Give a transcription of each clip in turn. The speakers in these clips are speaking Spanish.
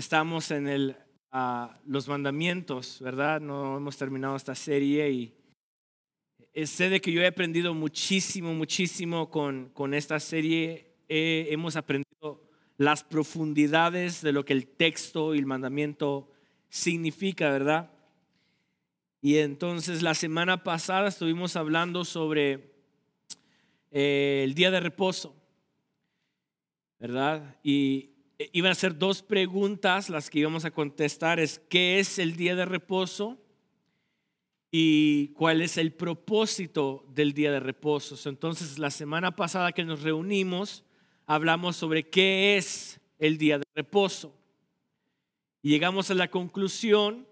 Estamos en el, ah, los mandamientos, ¿verdad? No hemos terminado esta serie y eh, sé de que yo he aprendido muchísimo, muchísimo con, con esta serie. hemos aprendido las profundidades de lo que el texto y el mandamiento significa, ¿verdad? Y entonces la semana pasada estuvimos hablando sobre eh, el día de reposo, ¿verdad? Y iban a ser dos preguntas las que íbamos a contestar, es ¿qué es el día de reposo? Y cuál es el propósito del día de reposo. Entonces, la semana pasada que nos reunimos, hablamos sobre qué es el día de reposo. Y llegamos a la conclusión,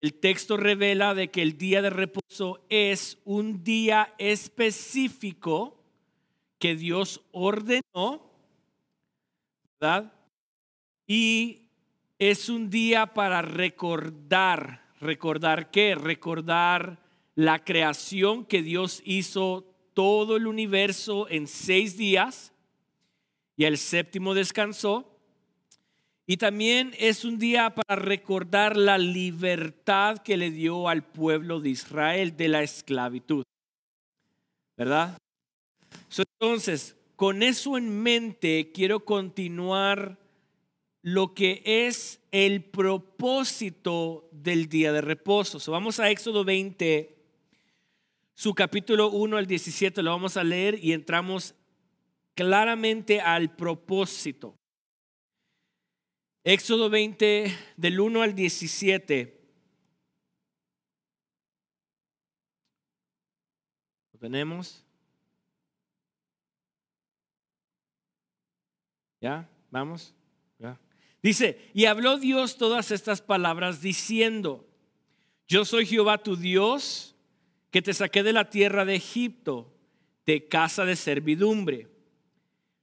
el texto revela de que el día de reposo es un día específico que Dios ordenó, ¿verdad? Y es un día para recordar, recordar qué, recordar la creación que Dios hizo todo el universo en seis días y el séptimo descansó. Y también es un día para recordar la libertad que le dio al pueblo de Israel de la esclavitud. ¿Verdad? Entonces, con eso en mente, quiero continuar lo que es el propósito del día de reposo. vamos a Éxodo 20, su capítulo 1 al 17, lo vamos a leer y entramos claramente al propósito. Éxodo 20, del 1 al 17. ¿Lo tenemos? ¿Ya? ¿Vamos? Dice, y habló Dios todas estas palabras diciendo, yo soy Jehová tu Dios, que te saqué de la tierra de Egipto, de casa de servidumbre.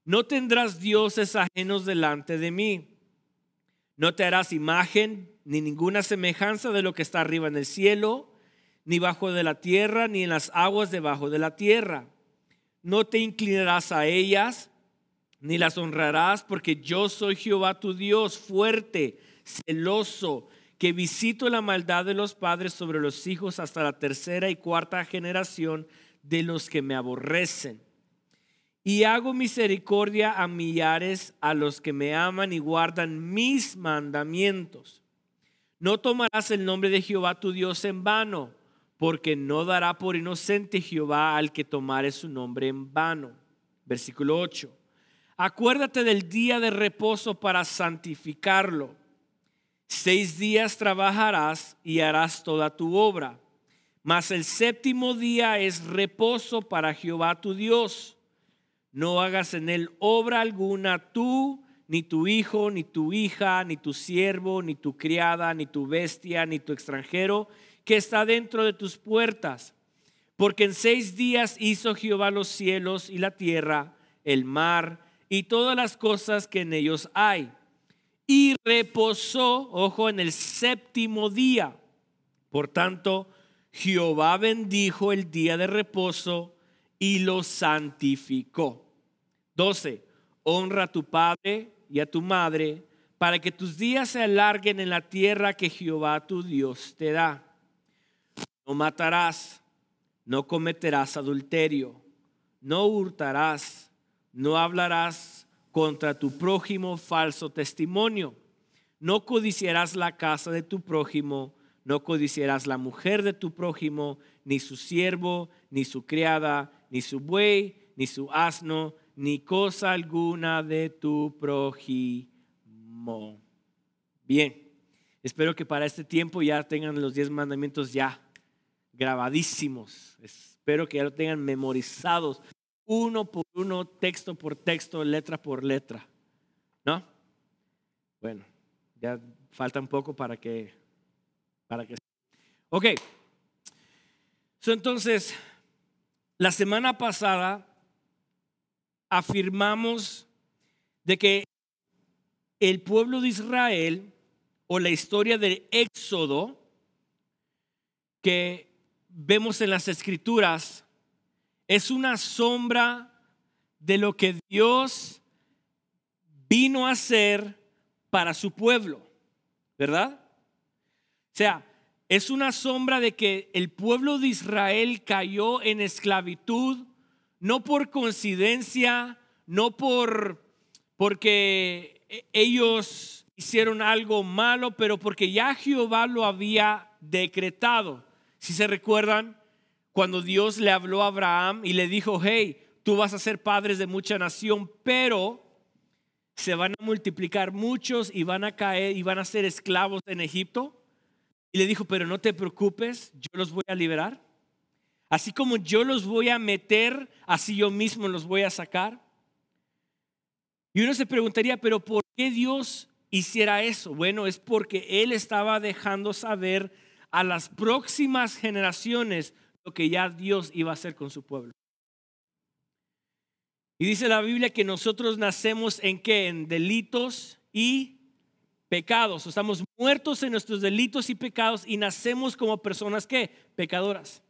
No tendrás dioses ajenos delante de mí. No te harás imagen ni ninguna semejanza de lo que está arriba en el cielo, ni bajo de la tierra, ni en las aguas debajo de la tierra. No te inclinarás a ellas ni las honrarás, porque yo soy Jehová tu Dios, fuerte, celoso, que visito la maldad de los padres sobre los hijos hasta la tercera y cuarta generación de los que me aborrecen. Y hago misericordia a millares a los que me aman y guardan mis mandamientos. No tomarás el nombre de Jehová tu Dios en vano, porque no dará por inocente Jehová al que tomare su nombre en vano. Versículo 8. Acuérdate del día de reposo para santificarlo. Seis días trabajarás y harás toda tu obra. Mas el séptimo día es reposo para Jehová tu Dios. No hagas en él obra alguna tú, ni tu hijo, ni tu hija, ni tu siervo, ni tu criada, ni tu bestia, ni tu extranjero que está dentro de tus puertas. Porque en seis días hizo Jehová los cielos y la tierra, el mar, y todas las cosas que en ellos hay. Y reposó, ojo, en el séptimo día. Por tanto, Jehová bendijo el día de reposo y lo santificó. 12. Honra a tu padre y a tu madre para que tus días se alarguen en la tierra que Jehová tu Dios te da. No matarás, no cometerás adulterio, no hurtarás no hablarás contra tu prójimo falso testimonio. No codiciarás la casa de tu prójimo, no codiciarás la mujer de tu prójimo, ni su siervo, ni su criada, ni su buey, ni su asno, ni cosa alguna de tu prójimo. Bien, espero que para este tiempo ya tengan los diez mandamientos ya grabadísimos. Espero que ya lo tengan memorizados uno por uno, texto por texto, letra por letra. ¿No? Bueno, ya falta un poco para que... Para que... Ok. entonces, la semana pasada afirmamos de que el pueblo de Israel o la historia del Éxodo que vemos en las escrituras es una sombra de lo que Dios vino a hacer para su pueblo, ¿verdad? O sea, es una sombra de que el pueblo de Israel cayó en esclavitud, no por coincidencia, no por porque ellos hicieron algo malo, pero porque ya Jehová lo había decretado. Si se recuerdan, cuando Dios le habló a Abraham y le dijo, hey, tú vas a ser padres de mucha nación, pero se van a multiplicar muchos y van a caer y van a ser esclavos en Egipto. Y le dijo, pero no te preocupes, yo los voy a liberar. Así como yo los voy a meter, así yo mismo los voy a sacar. Y uno se preguntaría, pero ¿por qué Dios hiciera eso? Bueno, es porque Él estaba dejando saber a las próximas generaciones que ya Dios iba a hacer con su pueblo. Y dice la Biblia que nosotros nacemos en qué? En delitos y pecados. Estamos muertos en nuestros delitos y pecados y nacemos como personas que pecadoras.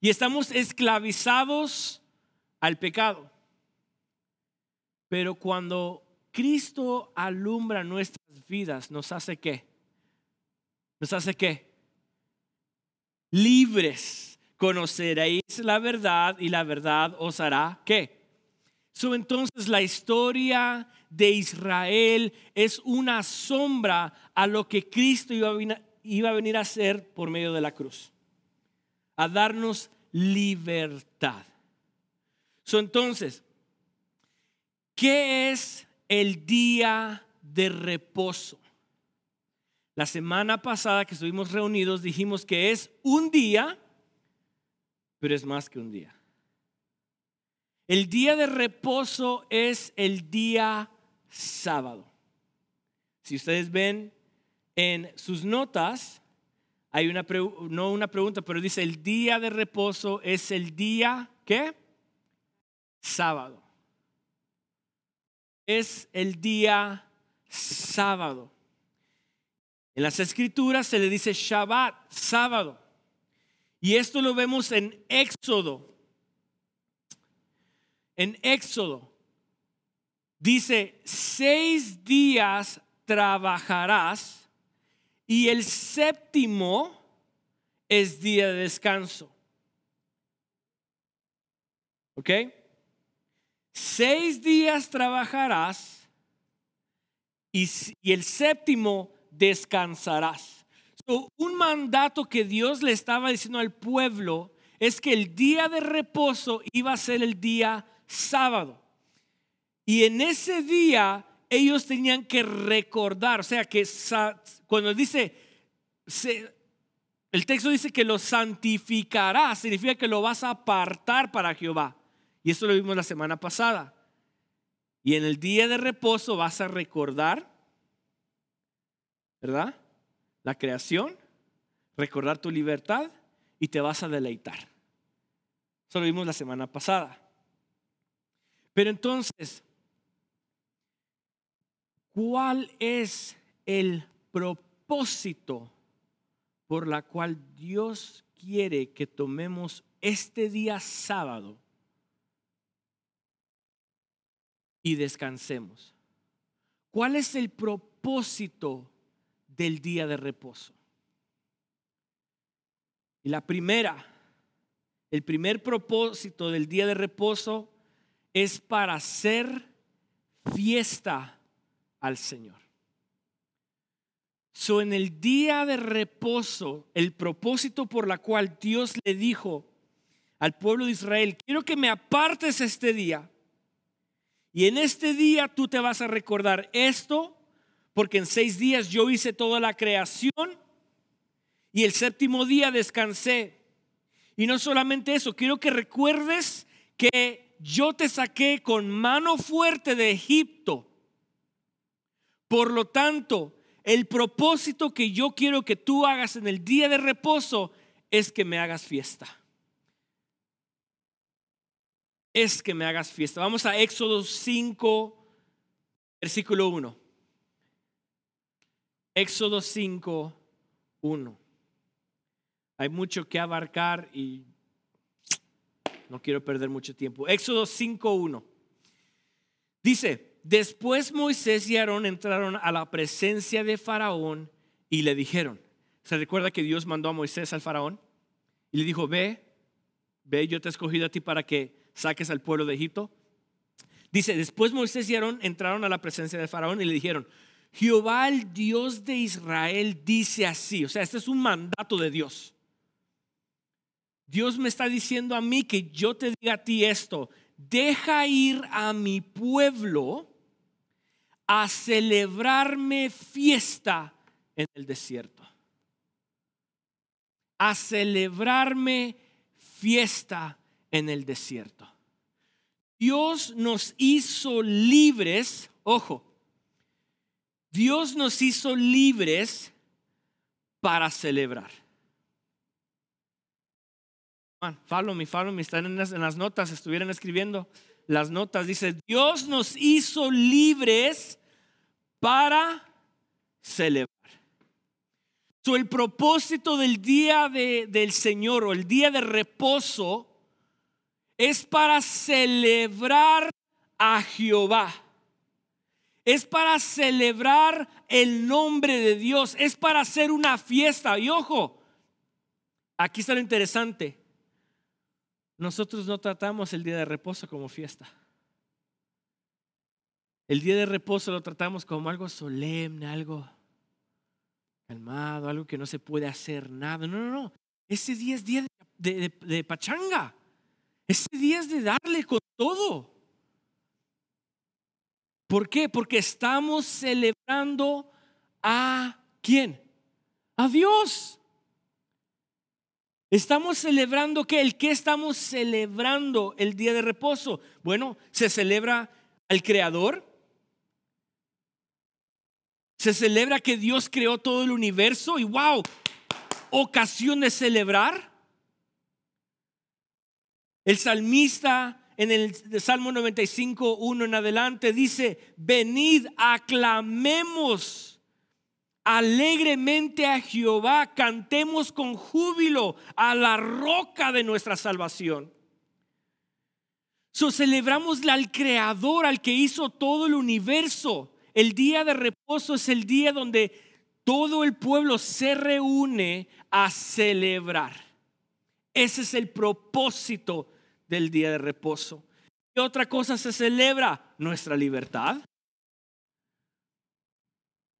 Y estamos esclavizados al pecado. Pero cuando Cristo alumbra nuestras vidas, nos hace qué? Nos hace qué? Libres. Conoceréis la verdad y la verdad os hará qué? So, entonces la historia de Israel es una sombra a lo que Cristo iba a, venir, a hacer por medio de la cruz, a darnos libertad. So, entonces, ¿qué es el día de reposo? La semana pasada que estuvimos reunidos dijimos que es un día, pero es más que un día. El día de reposo es el día sábado. Si ustedes ven en sus notas, hay una, no una pregunta, pero dice, el día de reposo es el día, ¿qué? Sábado. Es el día sábado. En las escrituras se le dice Shabbat, sábado. Y esto lo vemos en Éxodo. En Éxodo dice, seis días trabajarás y el séptimo es día de descanso. ¿Ok? Seis días trabajarás y, el séptimo descansarás. Un mandato que Dios le estaba diciendo al pueblo es que el día de reposo iba a ser el día sábado. Y en ese día ellos tenían que recordar, o sea que cuando dice, el texto dice que lo santificará, significa que lo vas a apartar para Jehová. Y eso lo vimos la semana pasada. Y en el día de reposo vas a recordar, ¿verdad? La creación, recordar tu libertad y te vas a deleitar. Eso lo vimos la semana pasada. Pero entonces, ¿cuál es el propósito por la cual Dios quiere que tomemos este día sábado y descansemos? ¿Cuál es el propósito del día de reposo? Y la primera, el primer propósito del día de reposo es para hacer fiesta al Señor. So, en el día de reposo, el propósito por la cual Dios le dijo al pueblo de Israel, quiero que me apartes este día. Y en este día tú te vas a recordar esto, porque en seis días yo hice toda la creación y el séptimo día descansé. Y no solamente eso, quiero que recuerdes que yo te saqué con mano fuerte de Egipto. Por lo tanto, el propósito que yo quiero que tú hagas en el día de reposo es que me hagas fiesta. Es que me hagas fiesta. Vamos a Éxodo 5, versículo 1. Éxodo 5, 1. Hay mucho que abarcar y no quiero perder mucho tiempo. Éxodo 5.1. Dice, después Moisés y Aarón entraron a la presencia de Faraón y le dijeron, ¿se recuerda que Dios mandó a Moisés al Faraón? Y le dijo, ve, ve, yo te he escogido a ti para que saques al pueblo de Egipto. Dice, después Moisés y Aarón entraron a la presencia del faraón y le dijeron, Jehová el Dios de Israel dice así, o sea, este es un mandato de Dios. Dios me está diciendo a mí que yo te diga a ti esto, deja ir a mi pueblo a celebrarme fiesta en el desierto. A celebrarme fiesta en el desierto. Dios nos hizo libres, ojo, Dios nos hizo libres para celebrar. Follow me, follow me, están en las, notas, estuvieran escribiendo las notas. Dice, Dios nos hizo libres para celebrar. So, el propósito del día de, del Señor o el día de reposo es para celebrar a Jehová. Es para celebrar el nombre de Dios. Es para hacer una fiesta. Y ojo, aquí está lo interesante. Nosotros no tratamos el día de reposo como fiesta. El día de reposo lo tratamos como algo solemne, algo calmado, algo que no se puede hacer nada. No, no, no. Ese día es día de, de pachanga. Ese día es de darle con todo. ¿Por qué? Porque estamos celebrando a quién? A Dios. Estamos celebrando que el que estamos celebrando el día de reposo. Bueno, se celebra al creador. Se celebra que Dios creó todo el universo y wow, ocasión de celebrar. El salmista en el Salmo 95, 1 en adelante dice, venid, aclamemos alegremente a Jehová, cantemos con júbilo a la roca de nuestra salvación. So, celebramos al Creador, al que hizo todo el universo. El día de reposo es el día donde todo el pueblo se reúne a celebrar. Ese es el propósito del día de reposo. ¿Qué otra cosa se celebra? Nuestra libertad.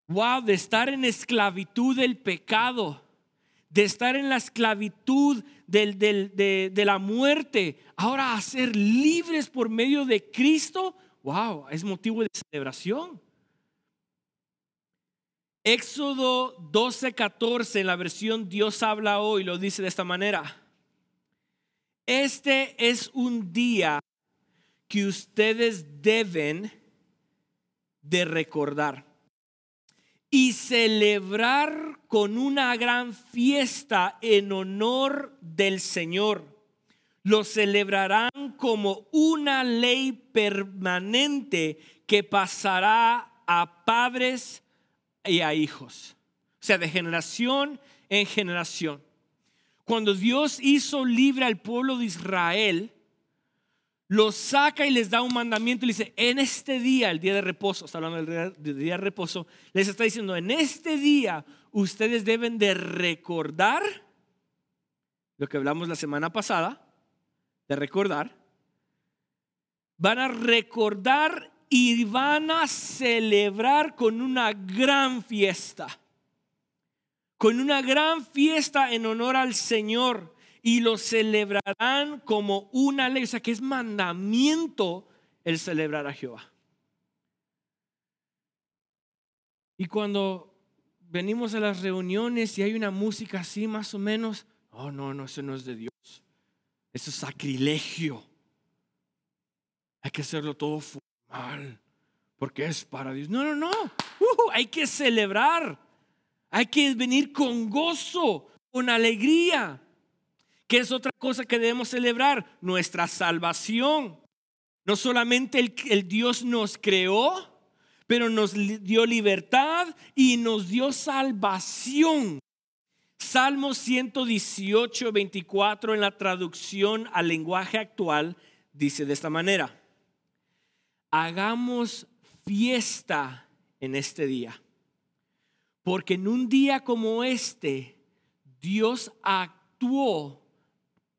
Wow, de estar en esclavitud del pecado, de estar en la esclavitud de, la muerte, ahora a ser libres por medio de Cristo. Wow, es motivo de celebración. Éxodo 12, 14, en la versión Dios habla hoy, lo dice de esta manera. Este es un día que ustedes deben de recordar y celebrar con una gran fiesta en honor del Señor. Lo celebrarán como una ley permanente que pasará a padres y a hijos. O sea, de generación en generación. Cuando Dios hizo libre al pueblo de Israel, los saca y les da un mandamiento y dice, en este día, el día de reposo, está hablando del día de reposo, les está diciendo, en este día ustedes deben de recordar lo que hablamos la semana pasada, de recordar, van a recordar y van a celebrar con una gran fiesta con una gran fiesta en honor al Señor y lo celebrarán como una ley, o sea que es mandamiento el celebrar a Jehová. Y cuando venimos a las reuniones y hay una música así más o menos, oh no, no, eso no es de Dios. Eso es sacrilegio. Hay que hacerlo todo formal, porque es para Dios. No, no, no. Uh, hay que celebrar. Hay que venir con gozo, con alegría. Que es otra cosa que debemos celebrar? Nuestra salvación. No solamente el, el Dios nos creó, pero nos dio libertad y nos dio salvación. Salmo 118, 24 en la traducción al lenguaje actual dice de esta manera, hagamos fiesta en este día. Porque en un día como este, Dios actuó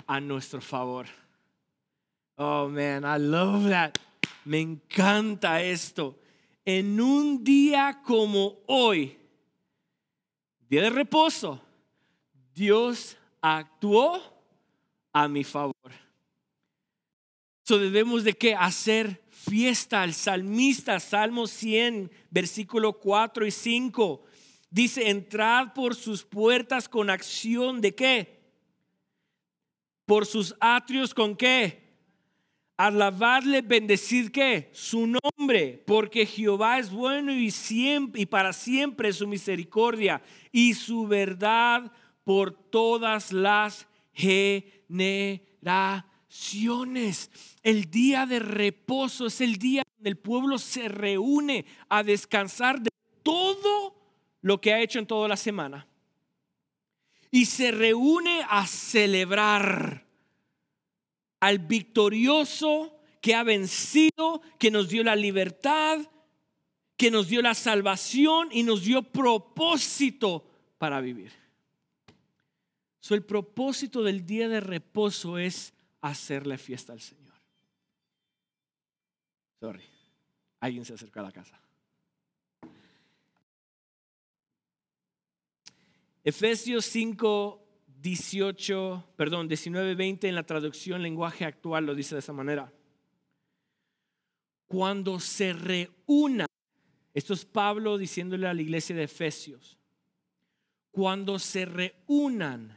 a nuestro favor. Oh man, I love that. Me encanta esto. En un día como hoy, día de reposo, Dios actuó a mi favor. So debemos de qué hacer fiesta al salmista, Salmo 100, versículo 4 y 5. Dice, entrad por sus puertas con acción de qué? Por sus atrios con qué? Alabarle, bendecir qué? Su nombre, porque Jehová es bueno y siempre y para siempre su misericordia y su verdad por todas las generaciones. El día de reposo es el día donde el pueblo se reúne a descansar de todo lo que ha hecho en toda la semana. Y se reúne a celebrar al victorioso que ha vencido, que nos dio la libertad, que nos dio la salvación y nos dio propósito para vivir. So, el propósito del día de reposo es hacerle fiesta al Señor. Sorry, alguien se acerca a la casa. Efesios 5, 18, perdón, 19, 20 en la traducción lenguaje actual lo dice de esa manera. Cuando se reúna, esto es Pablo diciéndole a la iglesia de Efesios, cuando se reúnan,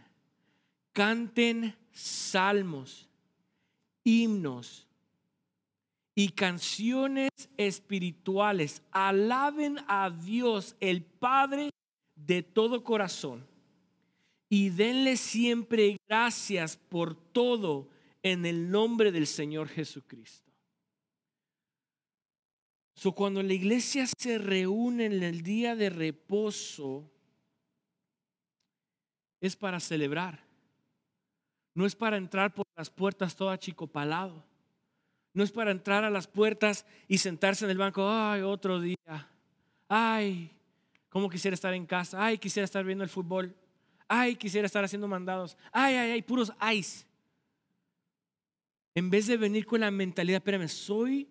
canten salmos, himnos, y canciones espirituales. Alaben a Dios, el Padre de todo corazón. Y denle siempre gracias por todo en el nombre del Señor Jesucristo. So, cuando la iglesia se reúne en el día de reposo, es para celebrar. No es para entrar por las puertas todo achicopalado. No es para entrar a las puertas y sentarse en el banco, ay, otro día. Ay, cómo quisiera estar en casa. Ay, quisiera estar viendo el fútbol. Ay, quisiera estar haciendo mandados. Ay, ay, ay, puros ice. En vez de venir con la mentalidad, espérame, soy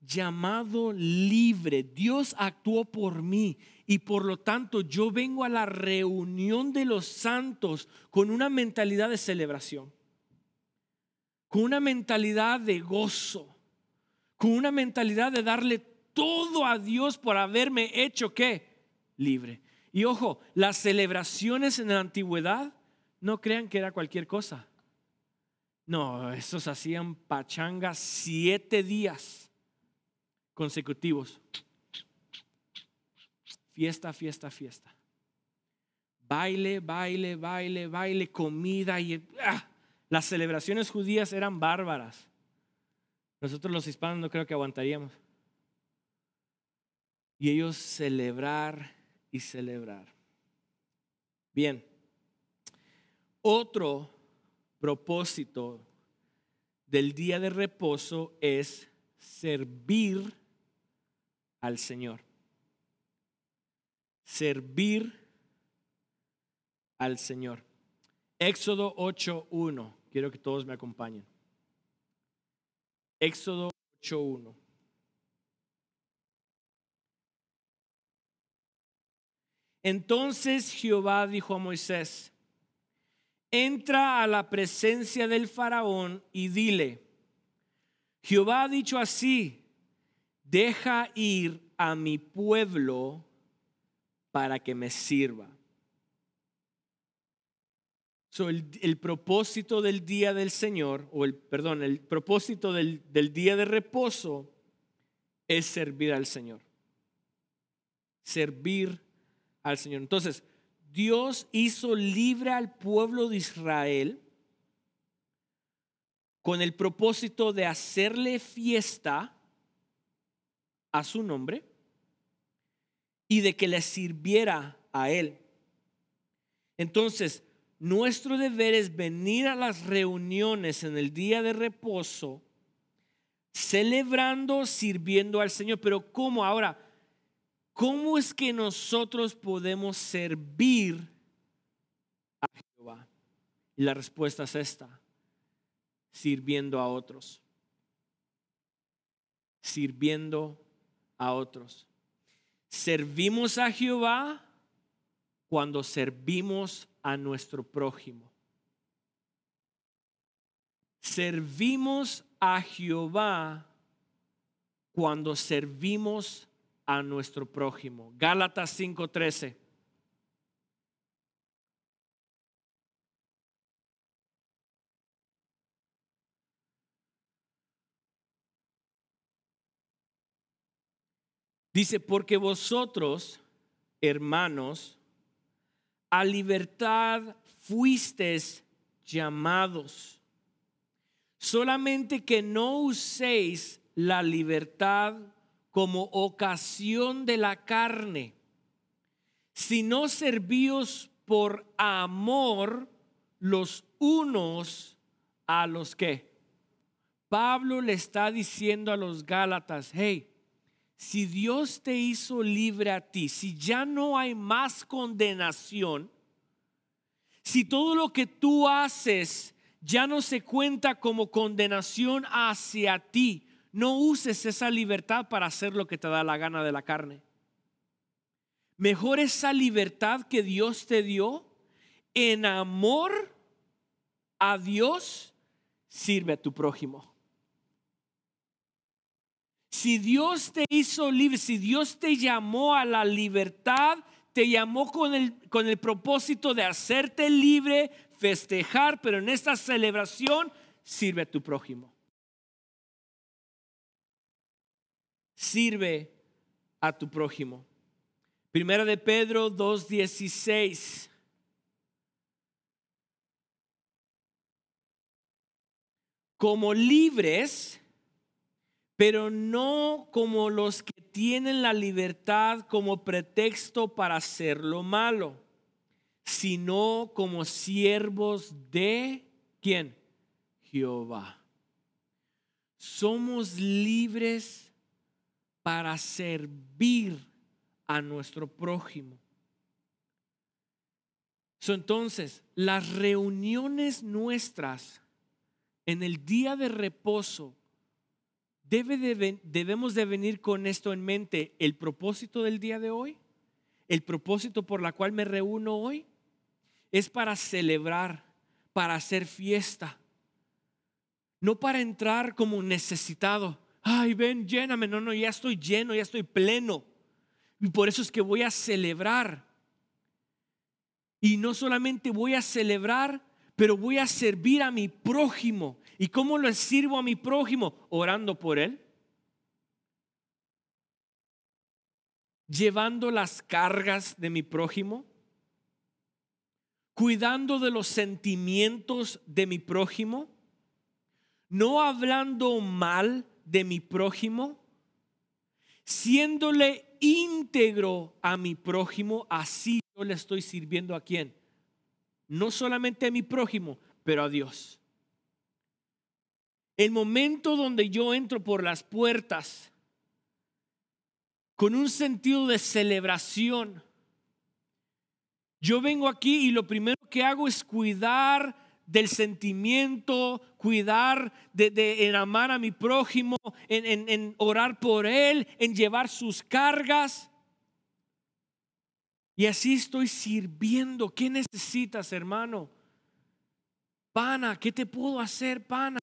llamado libre. Dios actuó por mí y por lo tanto yo vengo a la reunión de los santos con una mentalidad de celebración con una mentalidad de gozo, con una mentalidad de darle todo a Dios por haberme hecho qué? Libre. Y ojo, las celebraciones en la antigüedad, no crean que era cualquier cosa. No, esos hacían pachangas siete días consecutivos. Fiesta, fiesta, fiesta. Baile, baile, baile, baile, comida y... ¡ah! Las celebraciones judías eran bárbaras. Nosotros los hispanos no creo que aguantaríamos. Y ellos celebrar y celebrar. Bien, otro propósito del día de reposo es servir al Señor. Servir al Señor. Éxodo 8.1. Quiero que todos me acompañen. Éxodo 8.1. Entonces Jehová dijo a Moisés, entra a la presencia del faraón y dile, Jehová ha dicho así, deja ir a mi pueblo para que me sirva el, propósito del día del Señor, o el, perdón, el propósito del, del día de reposo es servir al Señor. Servir al Señor. Entonces, Dios hizo libre al pueblo de Israel con el propósito de hacerle fiesta a su nombre y de que le sirviera a él. Entonces, nuestro deber es venir a las reuniones en el día de reposo celebrando, sirviendo al Señor. Pero ¿cómo ahora? ¿Cómo es que nosotros podemos servir a Jehová? Y la respuesta es esta, sirviendo a otros. Sirviendo a otros. Servimos a Jehová cuando servimos a nuestro prójimo. Servimos a Jehová cuando servimos a nuestro prójimo. Gálatas 5:13. Dice, porque vosotros, hermanos, a libertad fuisteis llamados. Solamente que no uséis la libertad como ocasión de la carne, sino servíos por amor los unos a los que. Pablo le está diciendo a los Gálatas, hey, si Dios te hizo libre a ti, si ya no hay más condenación, si todo lo que tú haces ya no se cuenta como condenación hacia ti, no uses esa libertad para hacer lo que te da la gana de la carne. Mejor esa libertad que Dios te dio en amor a Dios, sirve a tu prójimo. Si Dios te hizo libre, si Dios te llamó a la libertad, te llamó con el, con el propósito de hacerte libre, festejar, pero en esta celebración sirve a tu prójimo. Sirve a tu prójimo. Primera de Pedro 2.16. Como libres, pero no como los que tienen la libertad como pretexto para hacer lo malo, sino como siervos de quién? Jehová. Somos libres para servir a nuestro prójimo. entonces, las reuniones nuestras en el día de reposo debemos de venir con esto en mente, el propósito del día de hoy, el propósito por la cual me reúno hoy, es para celebrar, para hacer fiesta, no para entrar como necesitado. Ay, ven, lléname. No, no, ya estoy lleno, ya estoy pleno. Y por eso es que voy a celebrar. Y no solamente voy a celebrar, pero voy a servir a mi prójimo. ¿Y cómo le sirvo a mi prójimo? Orando por él. Llevando las cargas de mi prójimo. Cuidando de los sentimientos de mi prójimo. No hablando mal de mi prójimo. Siéndole íntegro a mi prójimo. Así yo le estoy sirviendo a quién? No solamente a mi prójimo, pero a Dios. El momento donde yo entro por las puertas con un sentido de celebración, yo vengo aquí y lo primero que hago es cuidar del sentimiento, cuidar de, en amar a mi prójimo, en, en orar por él, en llevar sus cargas. Y así estoy sirviendo. ¿Qué necesitas, hermano? Pana, ¿qué te puedo hacer, pana?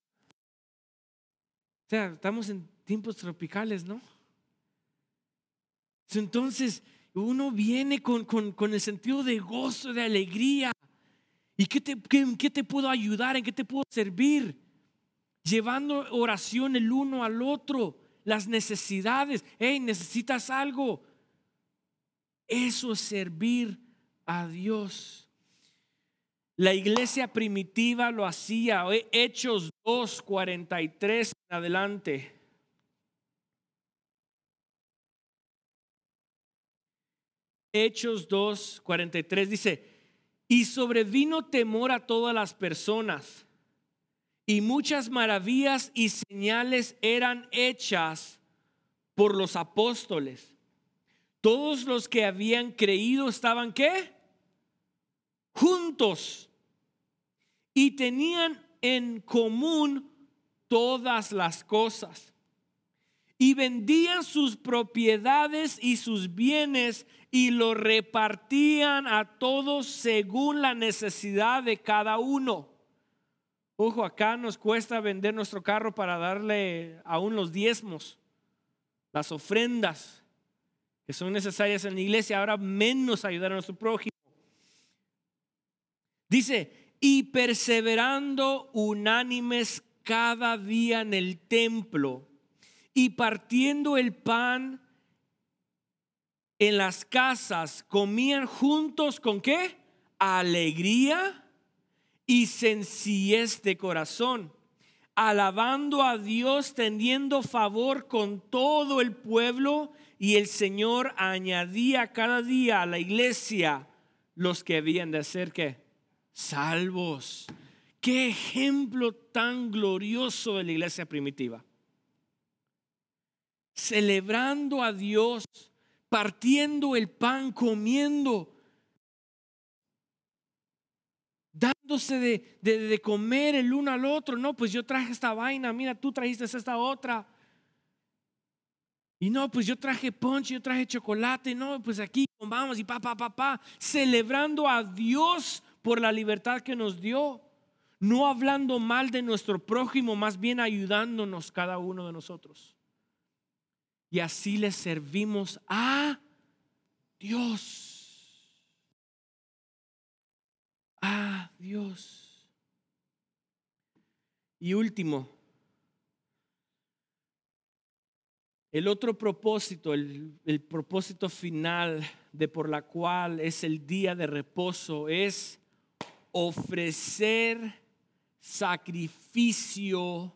O sea, estamos en tiempos tropicales, ¿no? Entonces, uno viene con, el sentido de gozo, de alegría. ¿Y qué te, qué te puedo ayudar? ¿En qué te puedo servir? Llevando oración el uno al otro, las necesidades. Hey, necesitas algo. Eso es servir a Dios. La iglesia primitiva lo hacía. Hechos 2, 43 en adelante. Hechos 2, 43 dice, y sobrevino temor a todas las personas, y muchas maravillas y señales eran hechas por los apóstoles. Todos los que habían creído estaban qué? Juntos. Y tenían en común todas las cosas. Y vendían sus propiedades y sus bienes y lo repartían a todos según la necesidad de cada uno. Ojo, acá nos cuesta vender nuestro carro para darle aún los diezmos, las ofrendas que son necesarias en la iglesia, ahora menos ayudar a nuestro prójimo. Dice, y perseverando unánimes cada día en el templo y partiendo el pan en las casas, comían juntos con qué? Alegría y sencillez de corazón, alabando a Dios, teniendo favor con todo el pueblo y el Señor añadía cada día a la iglesia los que habían de ser que salvos. Qué ejemplo tan glorioso de la iglesia primitiva. Celebrando a Dios, partiendo el pan, comiendo, dándose de, de, comer el uno al otro. No, pues yo traje esta vaina, mira, tú trajiste esta otra. Y no, pues yo traje ponche, yo traje chocolate, no, pues aquí vamos y pa, pa, pa, pa, celebrando a Dios por la libertad que nos dio, no hablando mal de nuestro prójimo, más bien ayudándonos cada uno de nosotros. Y así le servimos a Dios. A Dios. Y último, El otro propósito, el, propósito final de por la cual es el día de reposo es ofrecer sacrificio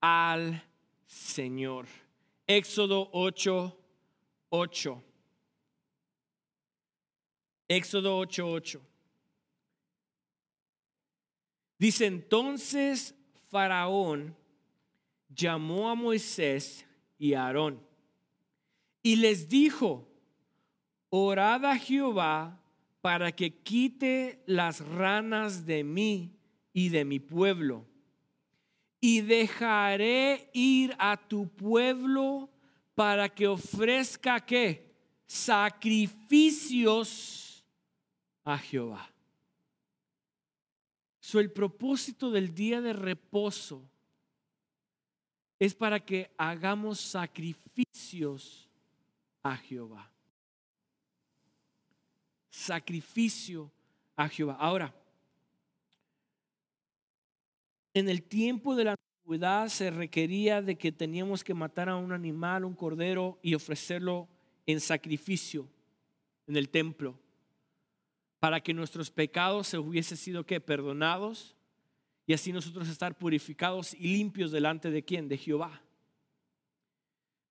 al Señor. Éxodo 8, 8. Éxodo 8, 8. Dice entonces Faraón llamó a Moisés y Aarón. Y les dijo, orad a Jehová para que quite las ranas de mí y de mi pueblo. Y dejaré ir a tu pueblo para que ofrezca qué? Sacrificios a Jehová. So, el propósito del día de reposo es para que hagamos sacrificios a Jehová. Sacrificio a Jehová. Ahora, en el tiempo de la antigüedad se requería de que teníamos que matar a un animal, un cordero, y ofrecerlo en sacrificio en el templo, para que nuestros pecados se hubiesen sido que perdonados y así nosotros estar purificados y limpios delante de quién? De Jehová.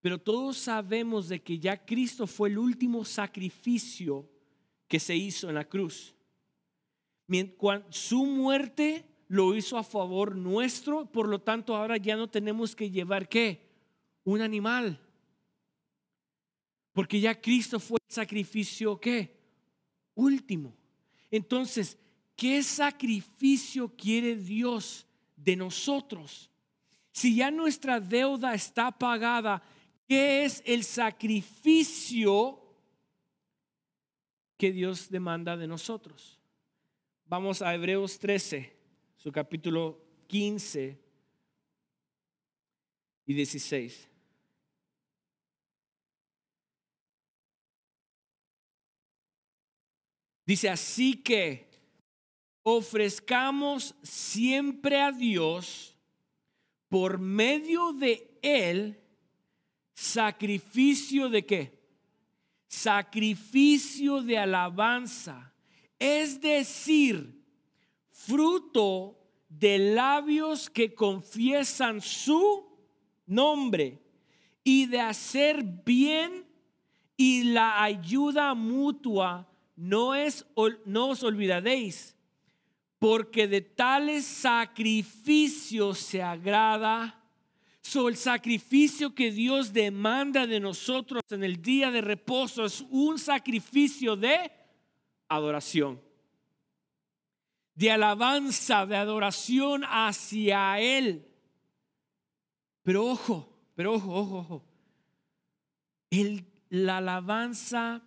Pero todos sabemos de que ya Cristo fue el último sacrificio que se hizo en la cruz. Su muerte lo hizo a favor nuestro, por lo tanto ahora ya no tenemos que llevar qué? Un animal. Porque ya Cristo fue el sacrificio qué? Último. Entonces, ¿Qué sacrificio quiere Dios de nosotros? Si ya nuestra deuda está pagada, ¿qué es el sacrificio que Dios demanda de nosotros? Vamos a Hebreos 13, su capítulo 15 y 16. Dice, así que ofrezcamos siempre a Dios por medio de Él sacrificio de qué? Sacrificio de alabanza. Es decir, fruto de labios que confiesan su nombre y de hacer bien y la ayuda mutua no es no os olvidéis porque de tales sacrificios se agrada. So, el sacrificio que Dios demanda de nosotros en el día de reposo es un sacrificio de adoración, de alabanza, de adoración hacia Él. Pero ojo, pero ojo, ojo, ojo. El, la alabanza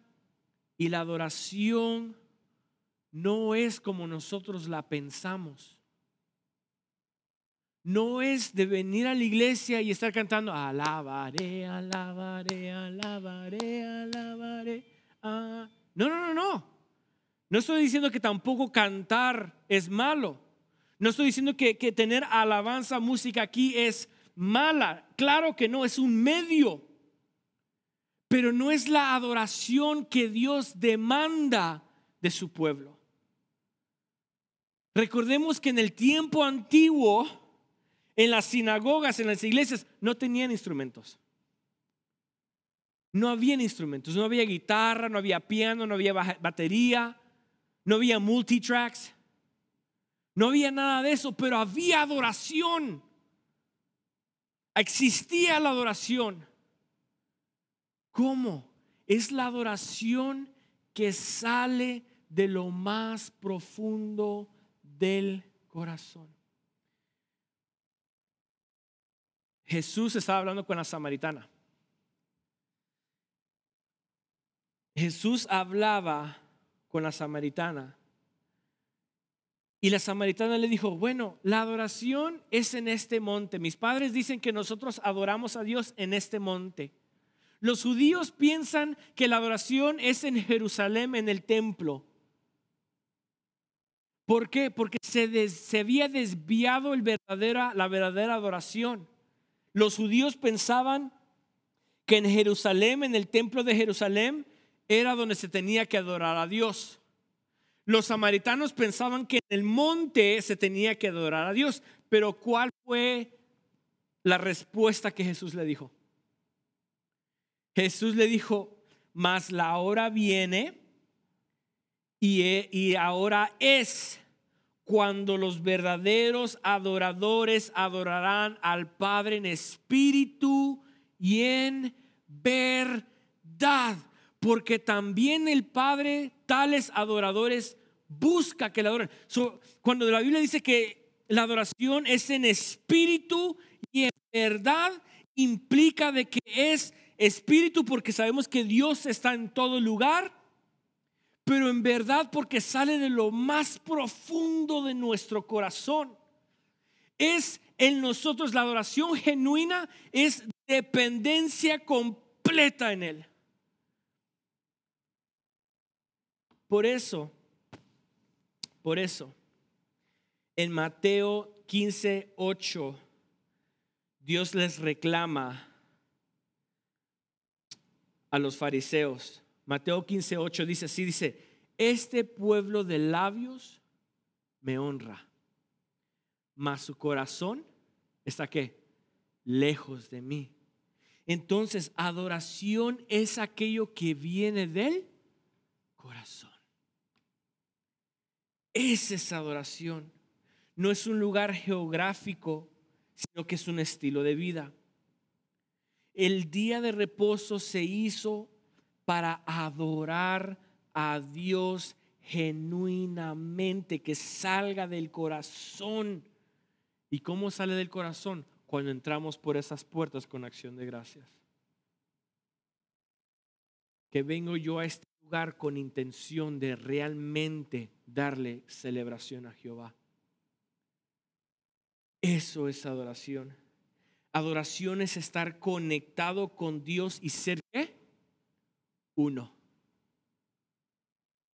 y la adoración no es como nosotros la pensamos. No es de venir a la iglesia y estar cantando, alabaré, alabaré, alabaré, alabaré. Ah. No, no, no, no. Estoy diciendo que tampoco cantar es malo. No estoy diciendo que, que tener alabanza, música aquí es mala. Claro que no, es un medio. Pero no es la adoración que Dios demanda de su pueblo. Recordemos que en el tiempo antiguo, en las sinagogas, en las iglesias, no tenían instrumentos. No habían instrumentos, no había guitarra, no había piano, no había batería, no había multitracks, no había nada de eso, pero había adoración. Existía la adoración. ¿Cómo? Es la adoración que sale de lo más profundo del corazón. Jesús estaba hablando con la samaritana. Jesús hablaba con la samaritana. Y la samaritana le dijo, bueno, la adoración es en este monte. Mis padres dicen que nosotros adoramos a Dios en este monte. Los judíos piensan que la adoración es en Jerusalén, en el templo. ¿Por qué? Porque se, se había desviado el verdadera, la verdadera adoración. Los judíos pensaban que en Jerusalén, en el templo de Jerusalén, era donde se tenía que adorar a Dios. Los samaritanos pensaban que en el monte se tenía que adorar a Dios, pero ¿cuál fue la respuesta que Jesús le dijo? Jesús le dijo, mas la hora viene y, y ahora es cuando los verdaderos adoradores adorarán al Padre en espíritu y en verdad. Porque también el Padre, tales adoradores, busca que le adoren. cuando la Biblia dice que la adoración es en espíritu y en verdad, implica de que es espíritu porque sabemos que Dios está en todo lugar pero en verdad porque sale de lo más profundo de nuestro corazón. Es en nosotros la adoración genuina, es dependencia completa en Él. Por eso, por eso, en Mateo 15, 8, Dios les reclama a los fariseos Mateo 15, 8 dice así, dice, este pueblo de labios me honra, mas su corazón está qué? Lejos de mí. Entonces, adoración es aquello que viene del corazón. Esa es adoración. No es un lugar geográfico, sino que es un estilo de vida. El día de reposo se hizo para adorar a Dios genuinamente, que salga del corazón. ¿Y cómo sale del corazón? Cuando entramos por esas puertas con acción de gracias. Que vengo yo a este lugar con intención de realmente darle celebración a Jehová. Eso es adoración. Adoración es estar conectado con Dios y ser ¿qué? uno.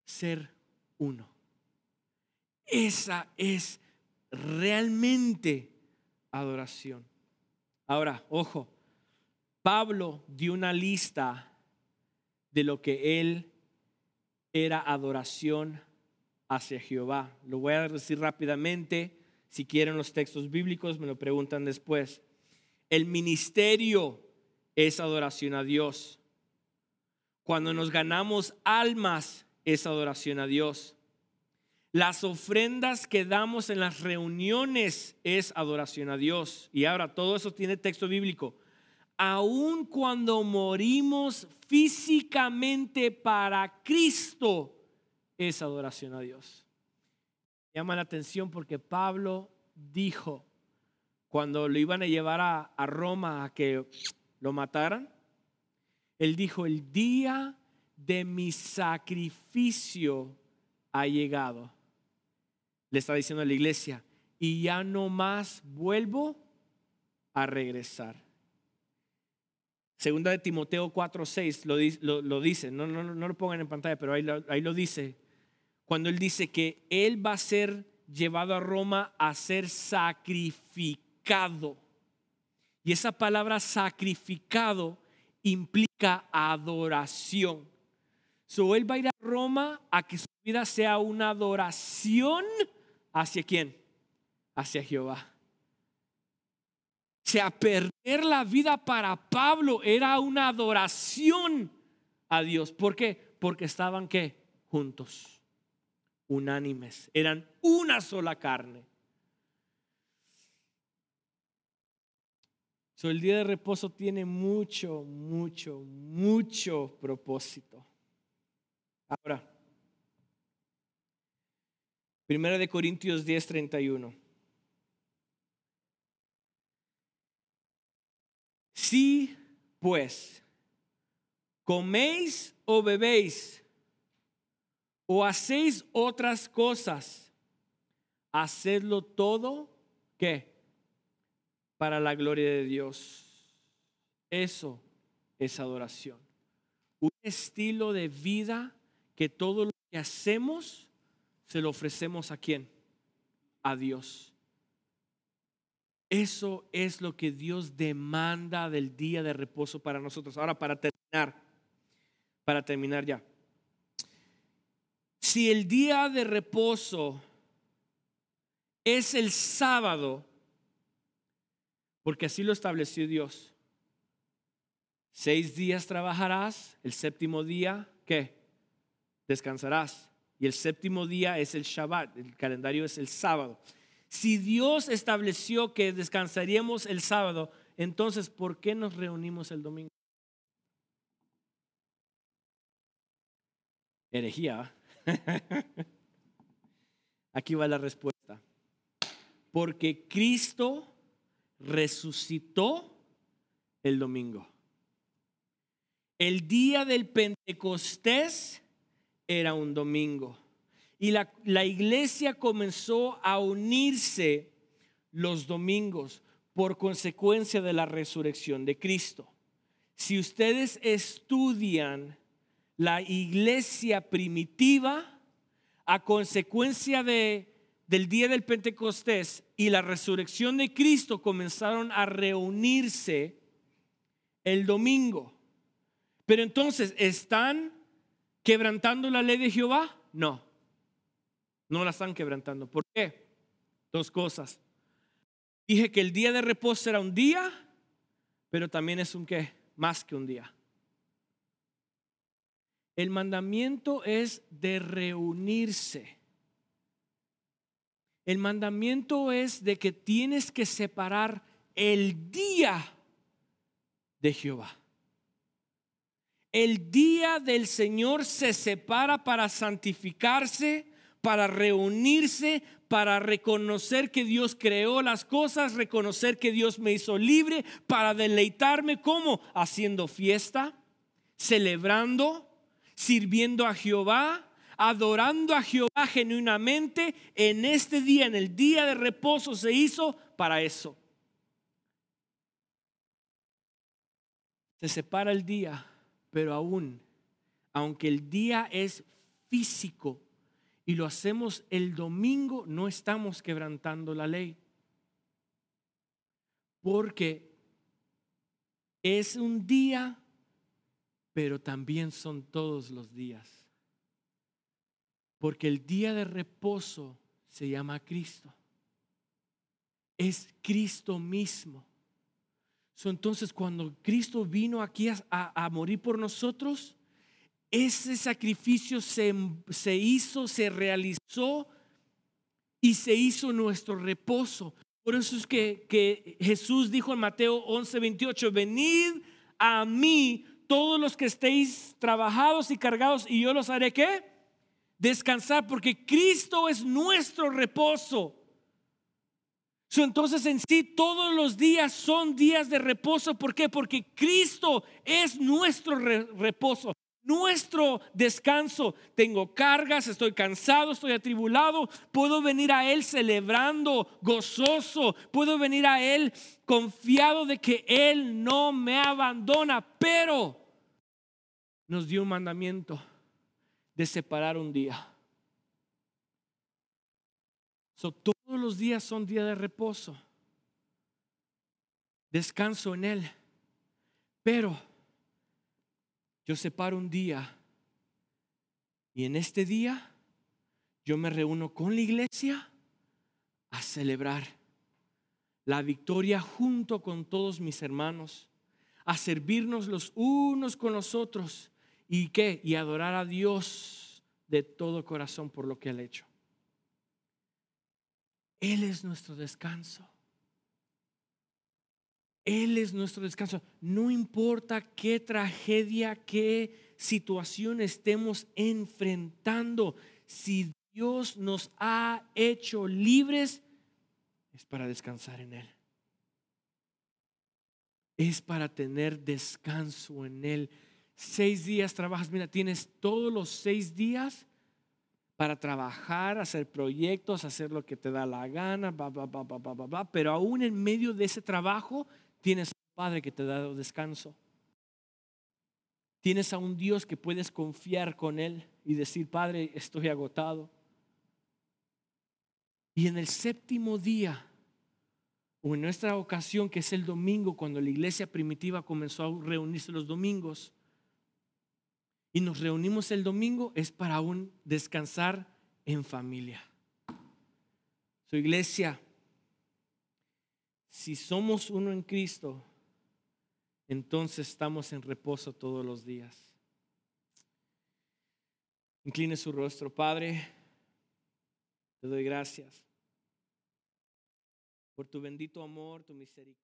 Ser uno. Esa es realmente adoración. Ahora, ojo, Pablo dio una lista de lo que él era adoración hacia Jehová. Lo voy a decir rápidamente. Si quieren los textos bíblicos, me lo preguntan después. El ministerio es adoración a Dios. Cuando nos ganamos almas es adoración a Dios. Las ofrendas que damos en las reuniones es adoración a Dios. Y ahora todo eso tiene texto bíblico. Aun cuando morimos físicamente para Cristo, es adoración a Dios. Llama la atención porque Pablo dijo, cuando lo iban a llevar a, a Roma a que lo mataran, él dijo, el día de mi sacrificio ha llegado. Le está diciendo a la iglesia, y ya no más vuelvo a regresar. Segunda de Timoteo 4:6 lo, lo, dice, no, no, no, lo pongan en pantalla, pero ahí ahí lo dice. Cuando él dice que él va a ser llevado a Roma a ser sacrificado. Y esa palabra sacrificado implica adoración. So él va a ir a Roma a que su vida sea una adoración hacia quién? Hacia Jehová. O sea, perder la vida para Pablo era una adoración a Dios. ¿Por qué? Porque estaban qué? Juntos, unánimes, eran una sola carne. el día de reposo tiene mucho, mucho, mucho propósito. Ahora, Primera de Corintios 10, 31. Si pues coméis o bebéis o hacéis otras cosas, hacedlo todo, ¿qué? para la gloria de Dios. Eso es adoración. Un estilo de vida que todo lo que hacemos se lo ofrecemos a quién? A Dios. Eso es lo que Dios demanda del día de reposo para nosotros. Ahora, para terminar, para terminar ya. Si el día de reposo es el sábado, porque así lo estableció Dios. Seis días trabajarás, el séptimo día, ¿qué? Descansarás. Y el séptimo día es el Shabbat, el calendario es el sábado. Si Dios estableció que descansaríamos el sábado, entonces, ¿por qué nos reunimos el domingo? Herejía. Aquí va la respuesta. Porque Cristo resucitó el domingo. El día del Pentecostés era un domingo. Y la, la, iglesia comenzó a unirse los domingos por consecuencia de la resurrección de Cristo. Si ustedes estudian la iglesia primitiva, a consecuencia de del día del Pentecostés y la resurrección de Cristo comenzaron a reunirse el domingo. Pero entonces, ¿están quebrantando la ley de Jehová? No, no la están quebrantando. ¿Por qué? Dos cosas. Dije que el día de reposo era un día, pero también es un qué, más que un día. El mandamiento es de reunirse. El mandamiento es de que tienes que separar el día de Jehová. El día del Señor se separa para santificarse, para reunirse, para reconocer que Dios creó las cosas, reconocer que Dios me hizo libre, para deleitarme como haciendo fiesta, celebrando, sirviendo a Jehová, adorando a Jehová genuinamente, en este día, en el día de reposo, se hizo para eso. Se separa el día, pero aún, aunque el día es físico y lo hacemos el domingo, no estamos quebrantando la ley. Porque es un día, pero también son todos los días. Porque el día de reposo se llama Cristo. Es Cristo mismo. entonces, cuando Cristo vino aquí a, morir por nosotros, ese sacrificio se, se hizo, se realizó y se hizo nuestro reposo. Por eso es que, que Jesús dijo en Mateo 11, 28, venid a mí todos los que estéis trabajados y cargados y yo los haré qué? Descansar porque Cristo es nuestro reposo. Entonces en sí todos los días son días de reposo. ¿Por qué? Porque Cristo es nuestro reposo nuestro descanso. Tengo cargas, estoy cansado, estoy atribulado. Puedo venir a Él celebrando, gozoso. Puedo venir a Él confiado de que Él no me abandona. Pero nos dio un mandamiento de separar un día. todos los días son días de reposo. Descanso en Él. Pero yo separo un día y en este día yo me reúno con la iglesia a celebrar la victoria junto con todos mis hermanos, a servirnos los unos con los otros y qué, y adorar a Dios de todo corazón por lo que ha hecho. Él es nuestro descanso. Él es nuestro descanso. No importa qué tragedia, qué situación estemos enfrentando, si Dios nos ha hecho libres, es para descansar en Él. Es para tener descanso en Él. Seis días trabajas, mira, tienes todos los seis días para trabajar, hacer proyectos, hacer lo que te da la gana, pero aún en medio de ese trabajo Tienes un Padre que te da descanso. Tienes a un Dios que puedes confiar con Él y decir, Padre, estoy agotado. Y en el séptimo día, o en nuestra ocasión, que es el domingo, cuando la iglesia primitiva comenzó a reunirse los domingos, y nos reunimos el domingo, es para aún descansar en familia. Su iglesia, si somos uno en Cristo, entonces estamos en reposo todos los días. Incline su rostro, Padre. Te doy gracias por tu bendito amor, tu misericordia.